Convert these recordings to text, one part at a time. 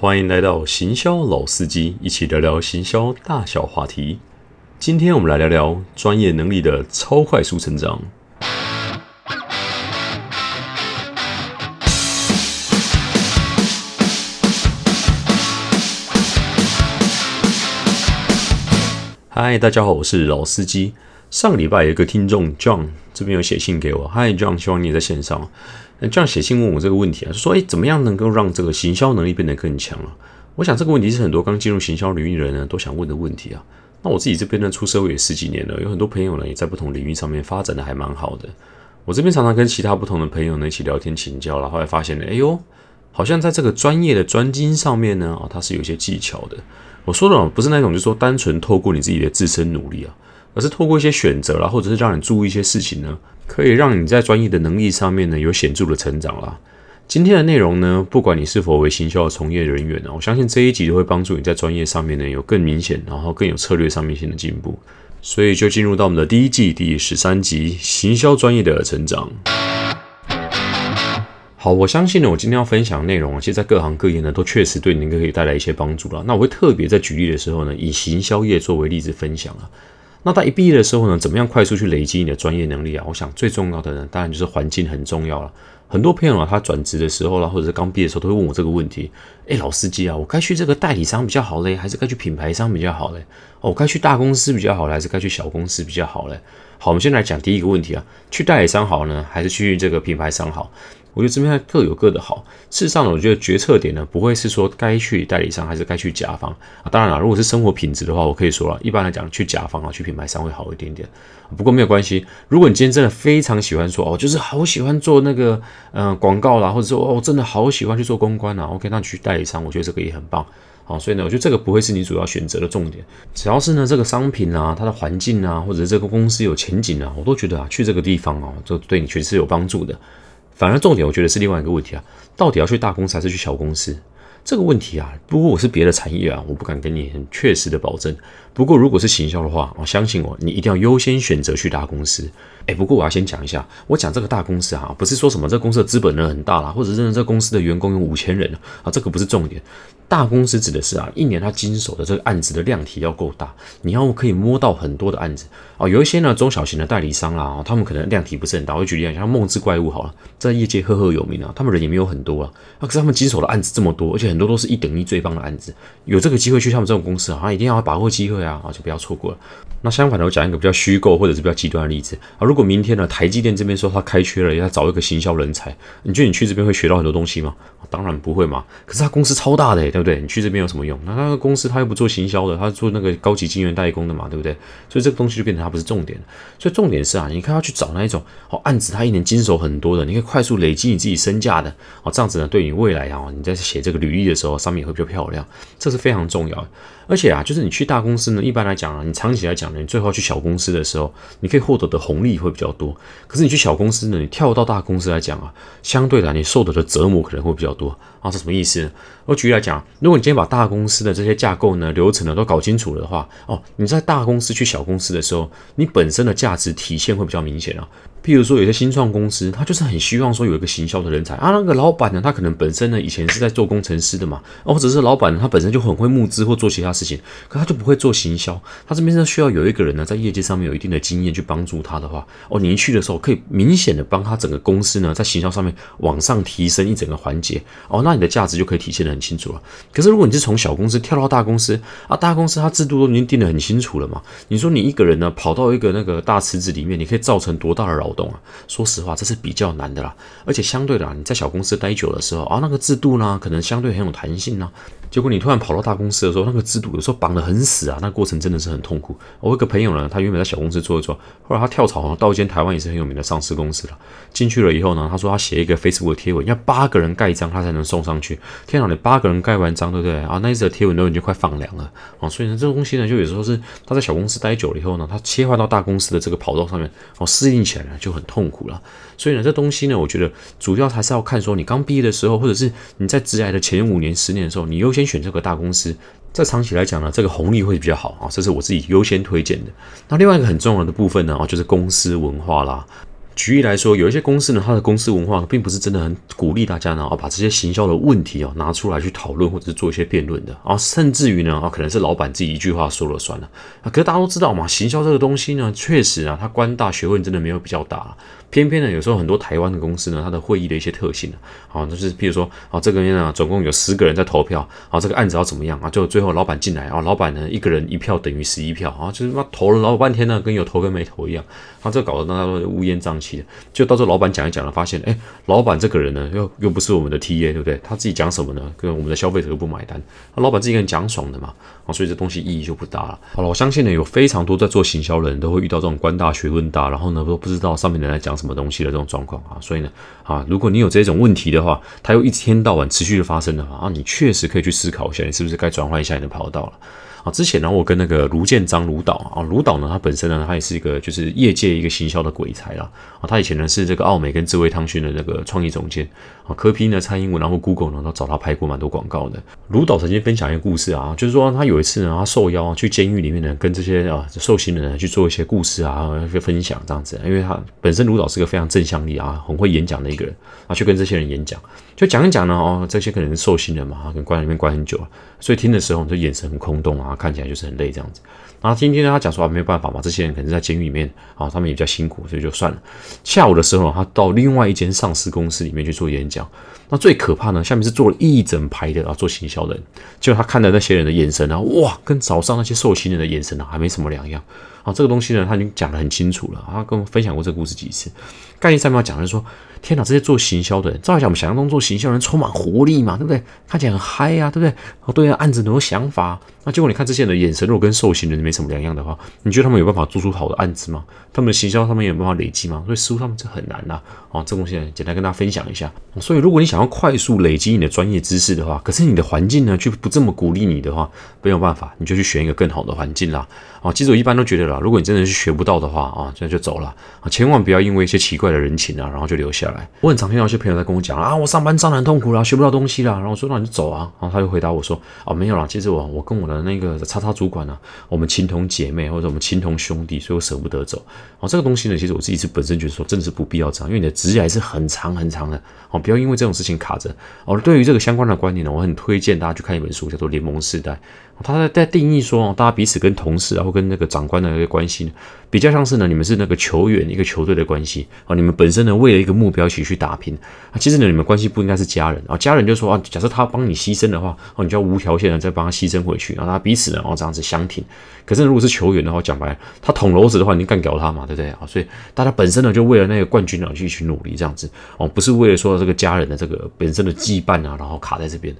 欢迎来到行销老司机，一起聊聊行销大小话题。今天我们来聊聊专业能力的超快速成长。嗨，大家好，我是老司机。上个礼拜有一个听众 John 这边有写信给我，嗨 John，希望你也在线上。那这样写信问我这个问题啊，说诶怎么样能够让这个行销能力变得更强了？我想这个问题是很多刚进入行销领域的人呢都想问的问题啊。那我自己这边呢出社会也十几年了，有很多朋友呢也在不同领域上面发展的还蛮好的。我这边常常跟其他不同的朋友呢一起聊天请教了，后来发现呢，哎呦，好像在这个专业的专精上面呢啊，它是有一些技巧的。我说的不是那种，就是说单纯透过你自己的自身努力啊，而是透过一些选择啦，或者是让你注意一些事情呢，可以让你在专业的能力上面呢有显著的成长啦。今天的内容呢，不管你是否为行销的从业人员呢，我相信这一集都会帮助你在专业上面呢有更明显，然后更有策略上面性的进步。所以就进入到我们的第一季第十三集行销专业的成长。好，我相信呢，我今天要分享的内容，其实在各行各业呢，都确实对您可以带来一些帮助了。那我会特别在举例的时候呢，以行销业作为例子分享啊。那在一毕业的时候呢，怎么样快速去累积你的专业能力啊？我想最重要的呢，当然就是环境很重要了。很多朋友啊，他转职的时候啦，或者是刚毕业的时候，都会问我这个问题：哎，老司机啊，我该去这个代理商比较好嘞，还是该去品牌商比较好嘞？哦，该去大公司比较好嘞，还是该去小公司比较好嘞？好，我们先来讲第一个问题啊，去代理商好呢，还是去这个品牌商好？我觉得这边各有各的好。事实上，我觉得决策点呢，不会是说该去代理商还是该去甲方啊。当然了，如果是生活品质的话，我可以说了，一般来讲去甲方啊，去品牌商会好一点点。不过没有关系，如果你今天真的非常喜欢说哦，就是好喜欢做那个嗯广告啦，或者说哦真的好喜欢去做公关啦，OK，那你去代理商，我觉得这个也很棒。好，所以呢，我觉得这个不会是你主要选择的重点。只要是呢这个商品啊，它的环境啊，或者这个公司有前景啊，我都觉得啊，去这个地方哦，就对你确实是有帮助的。反而重点，我觉得是另外一个问题啊，到底要去大公司还是去小公司？这个问题啊，不过我是别的产业啊，我不敢跟你很确实的保证。不过如果是行销的话，我相信我，你一定要优先选择去大公司。哎，不过我要先讲一下，我讲这个大公司啊，不是说什么这公司的资本呢很大啦，或者是这公司的员工有五千人啊，这个不是重点。大公司指的是啊，一年他经手的这个案子的量体要够大，你要可以摸到很多的案子啊。有一些呢中小型的代理商啦，他们可能量体不是很大。我举例讲，像梦之怪物好了，在业界赫赫有名啊，他们人也没有很多啊，可是他们经手的案子这么多，而且很很多都是一等一最棒的案子。有这个机会去他们这种公司啊，一定要把握机会啊，啊就不要错过了。那相反的，我讲一个比较虚构或者是比较极端的例子啊，如果明天呢台积电这边说他开缺了，要找一个行销人才，你觉得你去这边会学到很多东西吗？当然不会嘛。可是他公司超大的，对不对？你去这边有什么用？那那个公司他又不做行销的，他做那个高级晶圆代工的嘛，对不对？所以这个东西就变成他不是重点。所以重点是啊，你看要去找那一种哦案子，他一年经手很多的，你可以快速累积你自己身价的哦，这样子呢，对你未来啊，你在写这个履历历的时候，上面也会比较漂亮，这是非常重要。而且啊，就是你去大公司呢，一般来讲啊，你长期来讲呢，你最后去小公司的时候，你可以获得的红利会比较多。可是你去小公司呢，你跳到大公司来讲啊，相对来你受得的折磨可能会比较多啊。是什么意思呢？我举例来讲，如果你今天把大公司的这些架构呢、流程呢都搞清楚了的话，哦，你在大公司去小公司的时候，你本身的价值体现会比较明显啊。譬如说，有些新创公司，他就是很希望说有一个行销的人才啊。那个老板呢，他可能本身呢以前是在做工程师的嘛，或者是老板他本身就很会募资或做其他事情，可他就不会做行销。他这边呢需要有一个人呢在业界上面有一定的经验去帮助他的话，哦，你一去的时候可以明显的帮他整个公司呢在行销上面往上提升一整个环节，哦，那你的价值就可以体现的很清楚了。可是如果你是从小公司跳到大公司啊，大公司它制度都已经定得很清楚了嘛，你说你一个人呢跑到一个那个大池子里面，你可以造成多大的扰？懂啊，说实话，这是比较难的啦。而且相对的啊，你在小公司待久的时候啊，那个制度呢，可能相对很有弹性呢。结果你突然跑到大公司的时候，那个制度有时候绑得很死啊，那过程真的是很痛苦。我有个朋友呢，他原本在小公司做一做，后来他跳槽到一间台湾也是很有名的上市公司了。进去了以后呢，他说他写一个 Facebook 贴文，要八个人盖章他才能送上去。天哪，你八个人盖完章，对不对啊？那一次的贴文都已经快放凉了啊！所以呢，这个东西呢，就有时候是他在小公司待久了以后呢，他切换到大公司的这个跑道上面，哦，适应起来呢就很痛苦了。所以呢，这东西呢，我觉得主要还是要看说你刚毕业的时候，或者是你在职涯的前五年、十年的时候，你优先选这个大公司，在长期来讲呢，这个红利会比较好啊，这是我自己优先推荐的。那另外一个很重要的部分呢，啊，就是公司文化啦。举例来说，有一些公司呢，它的公司文化并不是真的很鼓励大家呢，啊，把这些行销的问题啊拿出来去讨论或者是做一些辩论的啊，甚至于呢，啊，可能是老板自己一句话说了算了啊。可是大家都知道嘛，行销这个东西呢，确实啊，它官大学问真的没有比较大。偏偏呢，有时候很多台湾的公司呢，它的会议的一些特性呢，啊，就是比如说啊，这个呢，总共有十个人在投票，啊，这个案子要怎么样啊？就最后老板进来啊，老板呢一个人一票等于十一票啊，就是妈投了老半天呢，跟有投跟没投一样。他这搞得大家都乌烟瘴气的，就到时候老板讲一讲了，发现哎，老板这个人呢，又又不是我们的 TA，对不对？他自己讲什么呢？跟我们的消费者又不买单，那老板自己跟讲爽的嘛，所以这东西意义就不大了。好了，我相信呢，有非常多在做行销的人都会遇到这种官大学问大，然后呢都不知道上面人在讲什么东西的这种状况啊。所以呢，啊，如果你有这种问题的话，它又一天到晚持续的发生的话啊，你确实可以去思考一下，你是不是该转换一下你的跑道了。啊，之前呢，我跟那个卢建章卢导啊，卢导呢，他本身呢，他也是一个就是业界一个行销的鬼才啦。啊，他以前呢是这个奥美跟智慧汤逊的那个创意总监啊，科批呢、蔡英文然后 Google 呢都找他拍过蛮多广告的。卢导曾经分享一个故事啊，就是说他有一次呢，他受邀去监狱里面呢，跟这些啊受刑人去做一些故事啊，去分享这样子，因为他本身卢导是个非常正向力啊，很会演讲的一个人啊，去跟这些人演讲，就讲一讲呢，哦，这些可能是受刑人嘛，跟关里面关很久了，所以听的时候就眼神很空洞啊，看起来就是很累这样子。然后今天呢，他讲说啊，没有办法嘛，这些人可能在监狱里面啊，他们也比较辛苦，所以就算了。下午的时候，他到另外一间上市公司里面去做演讲。那最可怕呢，下面是坐了一整排的啊，做行销的人，就他看的那些人的眼神啊，哇，跟早上那些受刑人的眼神啊，还没什么两样。啊，这个东西呢，他已经讲得很清楚了。他跟我分享过这个故事几次。概念上面要讲的是说，天哪，这些做行销的人，照理讲我们想象中做行销人充满活力嘛，对不对？看起来很嗨呀，对不对？哦，对案子很多想法。那结果你看这些人的眼神，如果跟受刑人没什么两样的话，你觉得他们有办法做出好的案子吗？他们的行销他们有办法累积吗？所以似乎他们这很难呐。哦，这东西简单跟大家分享一下。所以如果你想要快速累积你的专业知识的话，可是你的环境呢却不这么鼓励你的话，没有办法，你就去选一个更好的环境啦。哦，其实我一般都觉得啦，如果你真的是学不到的话啊，这就走了啊，千万不要因为一些奇怪的人情啊，然后就留下来。我很常听到一些朋友在跟我讲啊，我上班上很痛苦啦，学不到东西啦，然后我说那你就走啊，然后他就回答我说啊，没有啦，其实我我跟我的那个叉叉主管呢，我们情同姐妹或者我们情同兄弟，所以我舍不得走。哦，这个东西呢，其实我自己是本身觉得说真的是不必要这样，因为你的职业还是很长很长的哦，不要因为这种事情卡着。哦，对于这个相关的观念呢，我很推荐大家去看一本书，叫做《联盟时代》。他在在定义说哦，大家彼此跟同事然后跟那个长官的一个关系呢，比较像是呢，你们是那个球员，一个球队的关系啊。你们本身呢，为了一个目标一起去打拼啊。其实呢，你们关系不应该是家人啊。家人就说啊，假设他帮你牺牲的话，哦，你就要无条件的再帮他牺牲回去，然后他彼此呢，哦这样子相挺。可是如果是球员的话，讲白，他捅娄子的话，你干掉他嘛，对不对啊？所以大家本身呢，就为了那个冠军而去去努力这样子哦，不是为了说这个家人的这个本身的羁绊啊，然后卡在这边。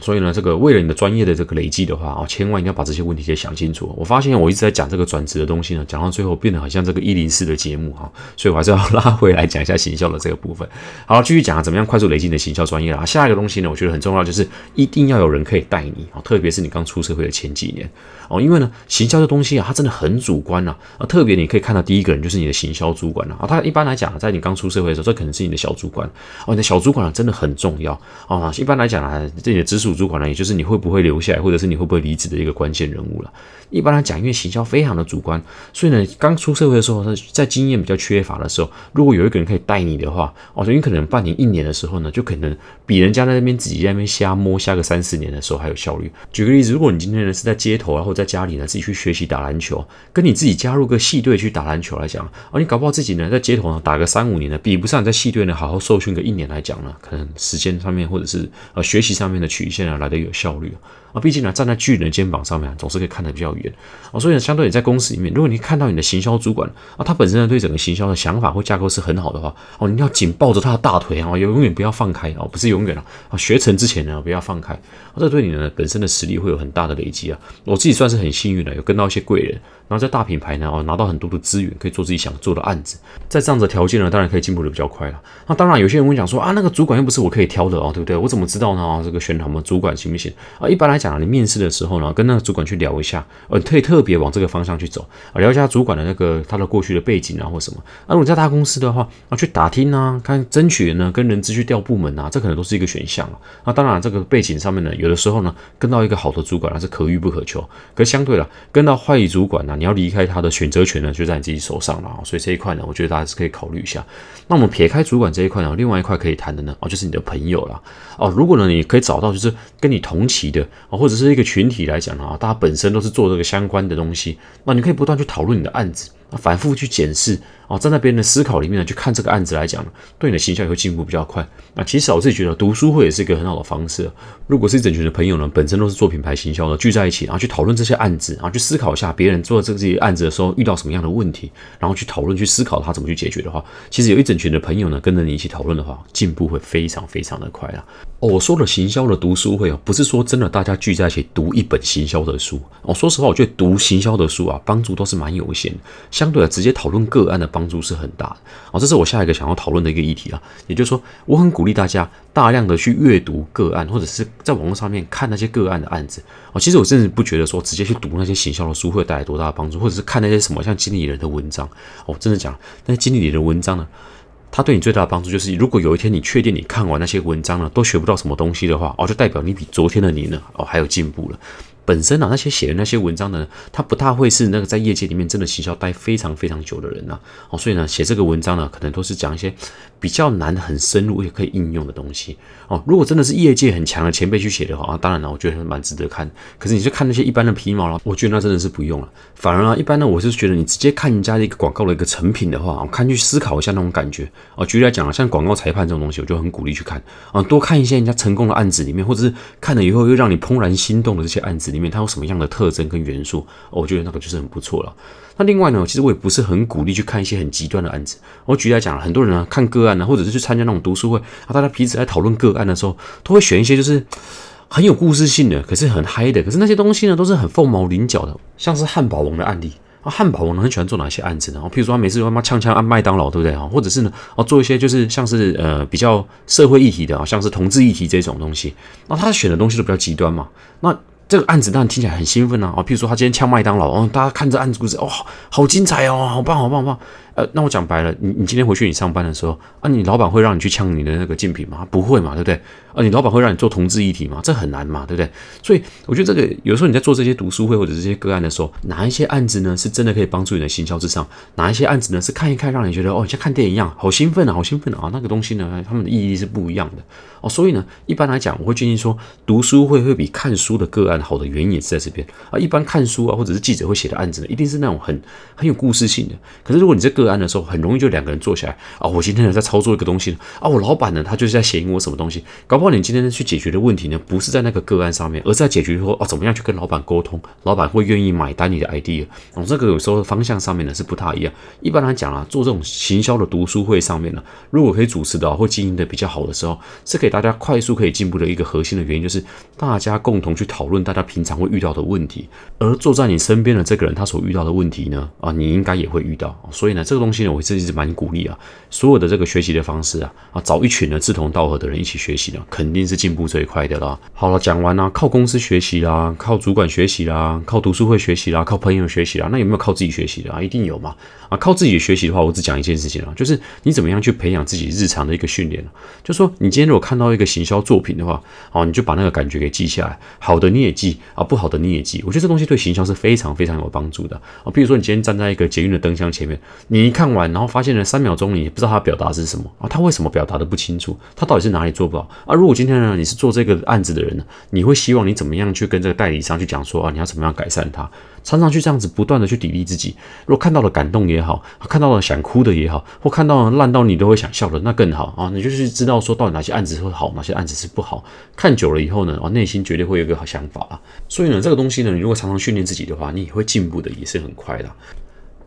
所以呢，这个为了你的专业的这个累积的话啊，千万一定要把这些问题先想清楚。我发现我一直在讲这个转职的东西呢，讲到最后变得好像这个一零四的节目哈，所以我还是要 拉回来讲一下行销的这个部分。好，继续讲怎么样快速累积你的行销专业啊。下一个东西呢，我觉得很重要，就是一定要有人可以带你啊，特别是你刚出社会的前几年哦，因为呢，行销的东西啊，它真的很主观呐啊，特别你可以看到第一个人就是你的行销主管了啊。他一般来讲，在你刚出社会的时候，这可能是你的小主管哦，你的小主管真的很重要啊。一般来讲啊，这你的直属主管呢，也就是你。会不会留下来，或者是你会不会离职的一个关键人物了？一般来讲，因为行销非常的主观，所以呢，刚出社会的时候，在经验比较缺乏的时候，如果有一个人可以带你的话，哦，你可能半年、一年的时候呢，就可能比人家在那边自己在那边瞎摸瞎个三四年的时候还有效率。举个例子，如果你今天呢是在街头啊，或者在家里呢自己去学习打篮球，跟你自己加入个系队去打篮球来讲，啊，你搞不好自己呢在街头呢打个三五年呢，比不上你在系队呢好好受训个一年来讲呢，可能时间上面或者是呃学习上面的曲线啊来的有效率啊，毕竟呢站在巨人的肩膀上面，总是可以看得比较远啊，所以。相对你在公司里面，如果你看到你的行销主管啊，他本身呢对整个行销的想法或架构是很好的话，哦，你要紧抱着他的大腿啊，永远不要放开哦，不是永远啊，啊，学成之前呢不要放开，这对你呢本身的实力会有很大的累积啊。我自己算是很幸运的，有跟到一些贵人，然后在大品牌呢哦拿到很多的资源，可以做自己想做的案子，在这样的条件呢，当然可以进步的比较快了。那当然有些人会讲说啊，那个主管又不是我可以挑的哦，对不对？我怎么知道呢？啊，这个选什么主管行不行啊？一般来讲啊，你面试的时候呢，跟那个主管去聊一下，呃，可以特别往这个方向去走。啊，聊一下主管的那个他的过去的背景啊，或什么。那如果在大公司的话，啊，去打听啊，看争取呢，跟人资去调部门啊，这可能都是一个选项啊。那当然，这个背景上面呢，有的时候呢，跟到一个好的主管那是可遇不可求。可相对了，跟到坏主管呢，你要离开他的选择权呢，就在你自己手上了啊。所以这一块呢，我觉得大家是可以考虑一下。那我们撇开主管这一块呢，另外一块可以谈的呢，哦，就是你的朋友了哦。如果呢，你可以找到就是跟你同期的啊，或者是一个群体来讲啊，大家本身都是做这个相关的东西，那你可以不断去讨论你的案子。反复去检视哦，在那边的思考里面呢，去看这个案子来讲，对你的形象也会进步比较快。那其实我自己觉得读书会也是一个很好的方式。如果是一整群的朋友呢，本身都是做品牌行销的，聚在一起，然后去讨论这些案子，然后去思考一下别人做这些案子的时候遇到什么样的问题，然后去讨论、去思考他怎么去解决的话，其实有一整群的朋友呢，跟着你一起讨论的话，进步会非常非常的快啊。哦，我说的行销的读书会哦，不是说真的大家聚在一起读一本行销的书。哦，说实话，我觉得读行销的书啊，帮助都是蛮有限的。相对来直接讨论个案的帮助是很大的。哦，这是我下一个想要讨论的一个议题啊。也就是说，我很鼓励大家大量的去阅读个案，或者是在网络上面看那些个案的案子。哦，其实我真的不觉得说直接去读那些行销的书会带来多大的帮助，或者是看那些什么像经理人的文章。哦，真的讲那些经理人的文章呢？他对你最大的帮助就是，如果有一天你确定你看完那些文章呢，都学不到什么东西的话，哦，就代表你比昨天的你呢，哦，还有进步了。本身啊，那些写的那些文章呢，他不大会是那个在业界里面真的行销待非常非常久的人呐，哦，所以呢，写这个文章呢，可能都是讲一些比较难、很深入也可以应用的东西哦。如果真的是业界很强的前辈去写的话，啊，当然了，我觉得蛮值得看。可是你去看那些一般的皮毛了，我觉得那真的是不用了。反而啊，一般呢，我是觉得你直接看人家的一个广告的一个成品的话，我看去思考一下那种感觉哦。举例来讲啊，像广告裁判这种东西，我就很鼓励去看啊，多看一些人家成功的案子里面，或者是看了以后又让你怦然心动的这些案子里面，它有什么样的特征跟元素，我觉得那个就是很不错了。那另外呢，其实我也不是很鼓励去看一些很极端的案子。我举例来讲，很多人呢看个案呢，或者是去参加那种读书会啊，大家彼此在讨论个案的时候，都会选一些就是很有故事性的，可是很嗨的，可是那些东西呢都是很凤毛麟角的，像是汉堡王的案例啊。汉堡王呢很喜欢做哪些案子呢？譬如说他每次他妈呛呛按麦当劳，对不对啊？或者是呢哦做一些就是像是呃比较社会议题的啊，像是同志议题这种东西，那他选的东西都比较极端嘛，那。这个案子当然听起来很兴奋啊！哦，譬如说他今天呛麦当劳，哦，大家看这案子故事，哦，好精彩哦，好棒，好棒，好棒。呃，那我讲白了，你你今天回去你上班的时候啊，你老板会让你去呛你的那个竞品吗？不会嘛，对不对？啊，你老板会让你做同志议题吗？这很难嘛，对不对？所以我觉得这个有时候你在做这些读书会或者这些个案的时候，哪一些案子呢是真的可以帮助你的行销之上？哪一些案子呢是看一看让你觉得哦像看电影一样好兴奋啊，好兴奋啊？那个东西呢，他们的意义是不一样的哦。所以呢，一般来讲，我会建议说，读书会会比看书的个案好的原因也是在这边啊。一般看书啊或者是记者会写的案子呢，一定是那种很很有故事性的。可是如果你在个个案的时候，很容易就两个人坐下来啊，我今天呢在操作一个东西啊，我老板呢他就是在写引我什么东西，搞不好你今天去解决的问题呢，不是在那个个案上面，而是在解决说哦，怎么样去跟老板沟通，老板会愿意买单你的 idea。哦，这个有时候方向上面呢是不太一样。一般来讲啊，做这种行销的读书会上面呢，如果可以主持的或经营的比较好的时候，是给大家快速可以进步的一个核心的原因，就是大家共同去讨论大家平常会遇到的问题，而坐在你身边的这个人他所遇到的问题呢，啊，你应该也会遇到。所以呢，这个东西呢，我是一直蛮鼓励啊，所有的这个学习的方式啊，啊，找一群呢志同道合的人一起学习呢，肯定是进步最快。的啦，好了，讲完啦，靠公司学习啦，靠主管学习啦，靠读书会学习啦，靠朋友学习啦，那有没有靠自己学习的啊？一定有嘛！啊，靠自己学习的话，我只讲一件事情啊，就是你怎么样去培养自己日常的一个训练就说你今天如果看到一个行销作品的话，哦，你就把那个感觉给记下来，好的你也记啊，不好的你也记。我觉得这东西对行销是非常非常有帮助的啊。比如说你今天站在一个捷运的灯箱前面，你你一看完，然后发现了三秒钟，你也不知道他表达是什么啊？他为什么表达的不清楚？他到底是哪里做不好啊？如果今天呢，你是做这个。案子的人呢，你会希望你怎么样去跟这个代理商去讲说啊，你要怎么样改善他？常常去这样子不断的去砥砺自己。如果看到了感动也好，看到了想哭的也好，或看到了烂到你都会想笑的，那更好啊！你就是知道说到底哪些案子会好，哪些案子是不好。看久了以后呢，啊，内心绝对会有一个好想法啊。所以呢，这个东西呢，你如果常常训练自己的话，你也会进步的，也是很快的。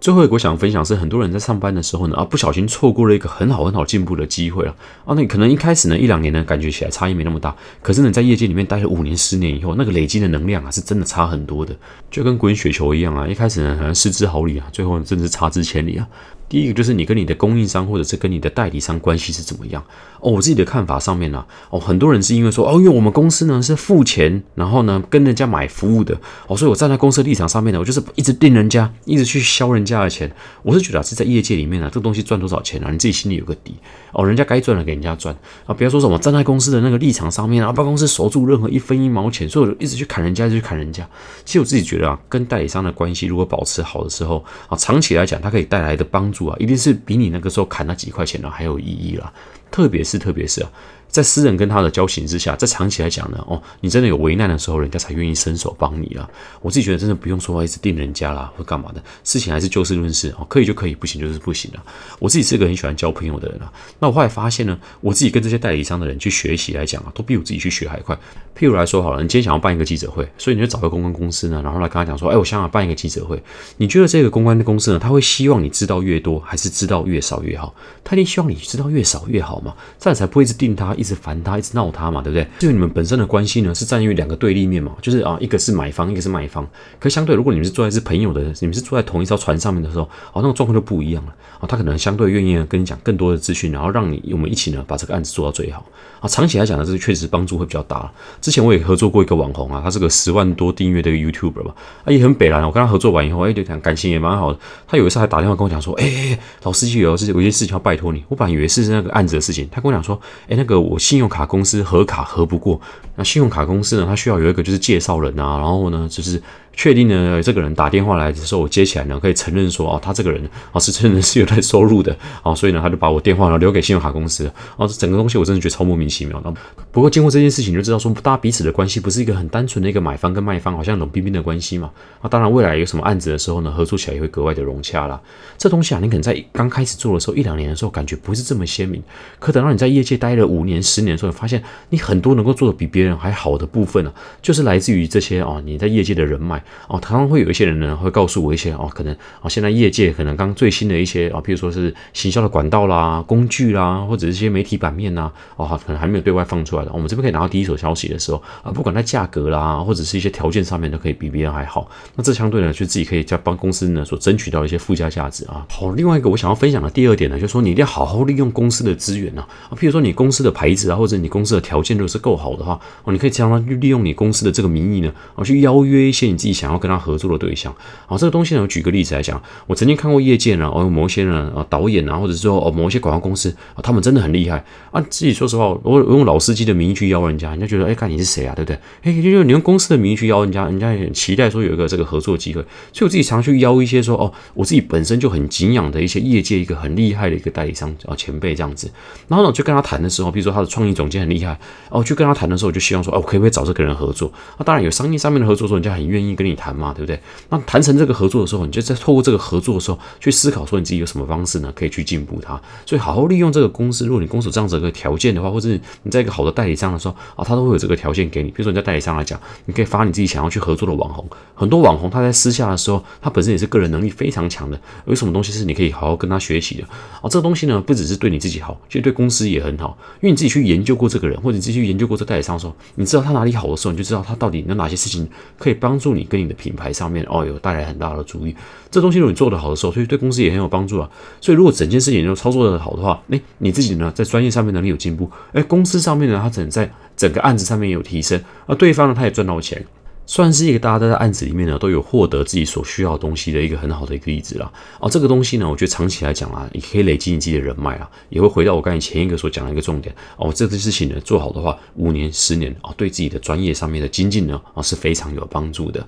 最后一个我想分享是，很多人在上班的时候呢，啊，不小心错过了一个很好很好进步的机会了啊。那可能一开始呢，一两年呢，感觉起来差异没那么大，可是呢，在业界里面待了五年、十年以后，那个累积的能量啊，是真的差很多的，就跟滚雪球一样啊。一开始呢，好像失之毫厘啊，最后真的是差之千里啊。第一个就是你跟你的供应商或者是跟你的代理商关系是怎么样哦。我自己的看法上面呢，哦，很多人是因为说哦，因为我们公司呢是付钱，然后呢跟人家买服务的哦，所以我站在公司的立场上面呢，我就是一直盯人家，一直去削人家的钱。我是觉得啊是在业界里面呢，这个东西赚多少钱啊，你自己心里有个底哦。人家该赚的给人家赚啊，不要说什么站在公司的那个立场上面啊，帮公司守住任何一分一毛钱，所以我就一直去砍人家，就去砍人家。其实我自己觉得啊，跟代理商的关系如果保持好的时候啊，长期来讲，它可以带来的帮助一定是比你那个时候砍那几块钱呢还有意义了。特别是，特别是啊。在私人跟他的交情之下，在长期来讲呢，哦，你真的有危难的时候，人家才愿意伸手帮你啊。我自己觉得真的不用说话一直定人家啦，或干嘛的，事情还是就事论事哦，可以就可以，不行就是不行了。我自己是个很喜欢交朋友的人啊。那我后来发现呢，我自己跟这些代理商的人去学习来讲啊，都比我自己去学还快。譬如来说好了，你今天想要办一个记者会，所以你就找个公关公司呢，然后来跟他讲说，哎，我想要办一个记者会，你觉得这个公关的公司呢，他会希望你知道越多，还是知道越少越好？他一定希望你知道越少越好嘛，这样才不会一直定他，一直烦他，一直闹。他嘛，对不对？就你们本身的关系呢，是站于两个对立面嘛，就是啊，一个是买方，一个是卖方。可相对，如果你们是坐在是朋友的，你们是坐在同一艘船上面的时候，哦，那种状况就不一样了。哦，他可能相对愿意跟你讲更多的资讯，然后让你我们一起呢把这个案子做到最好。啊，长期来讲呢，这个确实帮助会比较大。之前我也合作过一个网红啊，他是个十万多订阅的一个 YouTuber 吧，啊，也很北蓝。我跟他合作完以后，哎，就感感情也蛮好的。他有一次还打电话跟我讲说，哎，老司机有事，有些事情要拜托你。我本来以为是那个案子的事情，他跟我讲说，哎，那个我信用卡公司核卡核不过，那信用卡公司呢，它需要有一个就是介绍人啊，然后呢就是。确定呢，这个人打电话来的时候，我接起来呢，可以承认说，哦，他这个人啊是真的是有在收入的，哦，所以呢，他就把我电话呢留给信用卡公司，哦，这整个东西我真的觉得超莫名其妙。那不过经过这件事情，就知道说，大家彼此的关系不是一个很单纯的一个买方跟卖方，好像冷冰冰的关系嘛。啊，当然未来有什么案子的时候呢，合作起来也会格外的融洽啦。这东西啊，你可能在刚开始做的时候一两年的时候，感觉不是这么鲜明，可等到你在业界待了五年、十年的时候，发现你很多能够做的比别人还好的部分呢，就是来自于这些哦，你在业界的人脉哦，常常会。有一些人呢会告诉我一些哦，可能哦现在业界可能刚最新的一些啊，譬如说是行销的管道啦、工具啦，或者是一些媒体版面呐，哦可能还没有对外放出来的，我们这边可以拿到第一手消息的时候啊，不管在价格啦，或者是一些条件上面都可以比别人还好。那这相对呢，就自己可以在帮公司呢所争取到一些附加价值啊。好，另外一个我想要分享的第二点呢，就是说你一定要好好利用公司的资源啊，啊，譬如说你公司的牌子啊，或者你公司的条件如果是够好的话，哦，你可以常常去利用你公司的这个名义呢，哦，去邀约一些你自己想要跟他合作的对象。好，这个东西呢，我举个例子来讲，我曾经看过业界呢，哦，某一些人啊，导演啊，或者说哦，某一些广告公司啊，他们真的很厉害啊。自己说实话，我我用老司机的名义去邀人家，人家觉得哎，看你是谁啊，对不对？哎，就你用公司的名义去邀人家，人家也期待说有一个这个合作机会。所以我自己常去邀一些说哦，我自己本身就很敬仰的一些业界一个很厉害的一个代理商啊前辈这样子。然后呢，我就跟他谈的时候，比如说他的创意总监很厉害哦，去跟他谈的时候，我就希望说哦，可不可以找这个人合作？那当然有商业上面的合作，说人家很愿意跟跟你谈嘛，对不对？那谈成这个合作的时候，你就在透过这个合作的时候去思考，说你自己有什么方式呢，可以去进步它。所以好好利用这个公司，如果你公司这样子一个条件的话，或者是你在一个好的代理商的时候啊，他都会有这个条件给你。比如说你在代理商来讲，你可以发你自己想要去合作的网红。很多网红他在私下的时候，他本身也是个人能力非常强的。有什么东西是你可以好好跟他学习的啊？这个东西呢，不只是对你自己好，其实对公司也很好。因为你自己去研究过这个人，或者你自己去研究过这代理商的时候，你知道他哪里好的时候，你就知道他到底有哪些事情可以帮助你跟你的品牌上面哦有带来很大的注意。这东西如果你做得好的时候，所以对公司也很有帮助啊。所以如果整件事情都操作的好的话，诶，你自己呢在专业上面能力有进步，诶，公司上面呢它整在整个案子上面也有提升，而对方呢他也赚到钱，算是一个大家在案子里面呢都有获得自己所需要东西的一个很好的一个例子啦。哦，这个东西呢，我觉得长期来讲啊，你可以累积你自己的人脉啊，也会回到我刚才前一个所讲的一个重点哦。这个事情呢做好的话，五年、十年啊，对自己的专业上面的精进呢啊是非常有帮助的。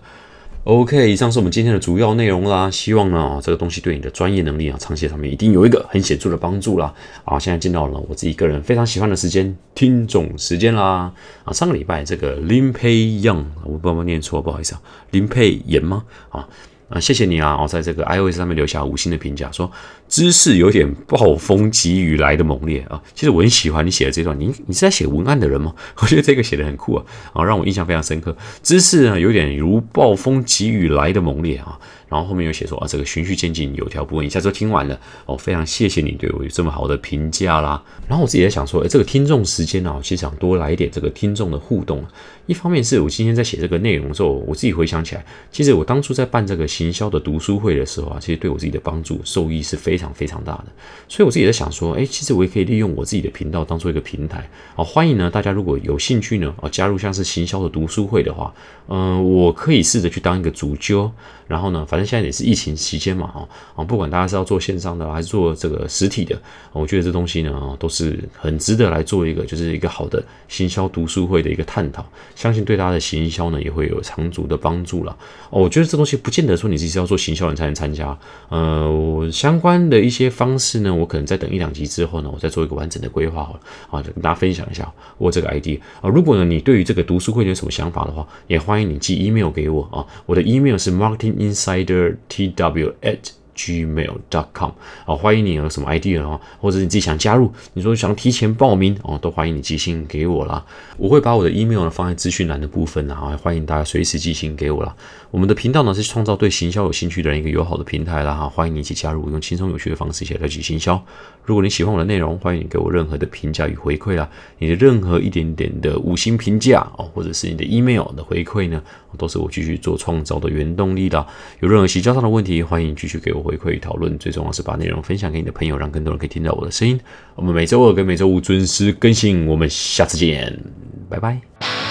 OK，以上是我们今天的主要内容啦。希望呢，这个东西对你的专业能力啊，长期上面一定有一个很显著的帮助啦。啊，现在进到了我自己个人非常喜欢的时间，听众时间啦。啊，上个礼拜这个林佩阳，我不知道念错，不好意思啊，林佩妍吗？啊。啊，谢谢你啊！我在这个 iOS 上面留下五星的评价，说知识有点暴风急雨来的猛烈啊。其实我很喜欢你写的这段，你你是在写文案的人吗？我觉得这个写的很酷啊，啊，让我印象非常深刻。知识呢有点如暴风急雨来的猛烈啊。然后后面又写说啊，这个循序渐进，有条不紊。一下就听完了哦，非常谢谢你对我有这么好的评价啦。然后我自己在想说，哎，这个听众时间呢，其实想多来一点这个听众的互动。一方面是我今天在写这个内容的时候，我自己回想起来，其实我当初在办这个行销的读书会的时候啊，其实对我自己的帮助受益是非常非常大的。所以我自己在想说，哎，其实我也可以利用我自己的频道当做一个平台啊，欢迎呢大家如果有兴趣呢，啊加入像是行销的读书会的话，嗯，我可以试着去当一个主揪。然后呢，反正现在也是疫情期间嘛，哦，啊，不管大家是要做线上的还是做这个实体的，我觉得这东西呢，都是很值得来做一个，就是一个好的行销读书会的一个探讨，相信对大家的行销呢也会有长足的帮助了。哦，我觉得这东西不见得说你自己要做行销人才能参加，呃，相关的一些方式呢，我可能在等一两集之后呢，我再做一个完整的规划好了，啊，就跟大家分享一下我这个 ID 啊。如果呢你对于这个读书会有什么想法的话，也欢迎你寄 email 给我啊，我的 email 是 marketinginsidertw@ gmail.com 啊，欢迎你有什么 idea 啊，或者你自己想加入，你说想提前报名哦，都欢迎你寄信给我啦。我会把我的 email 呢放在资讯栏的部分啊，欢迎大家随时寄信给我啦。我们的频道呢是创造对行销有兴趣的人一个友好的平台啦哈，欢迎你一起加入，用轻松有趣的方式一起来学行销。如果你喜欢我的内容，欢迎你给我任何的评价与回馈啦。你的任何一点点的五星评价哦，或者是你的 email 的回馈呢，都是我继续做创造的原动力啦。有任何洗交上的问题，欢迎继续给我回馈与讨论。最重要是把内容分享给你的朋友，让更多人可以听到我的声音。我们每周二跟每周五准时更新，我们下次见，拜拜。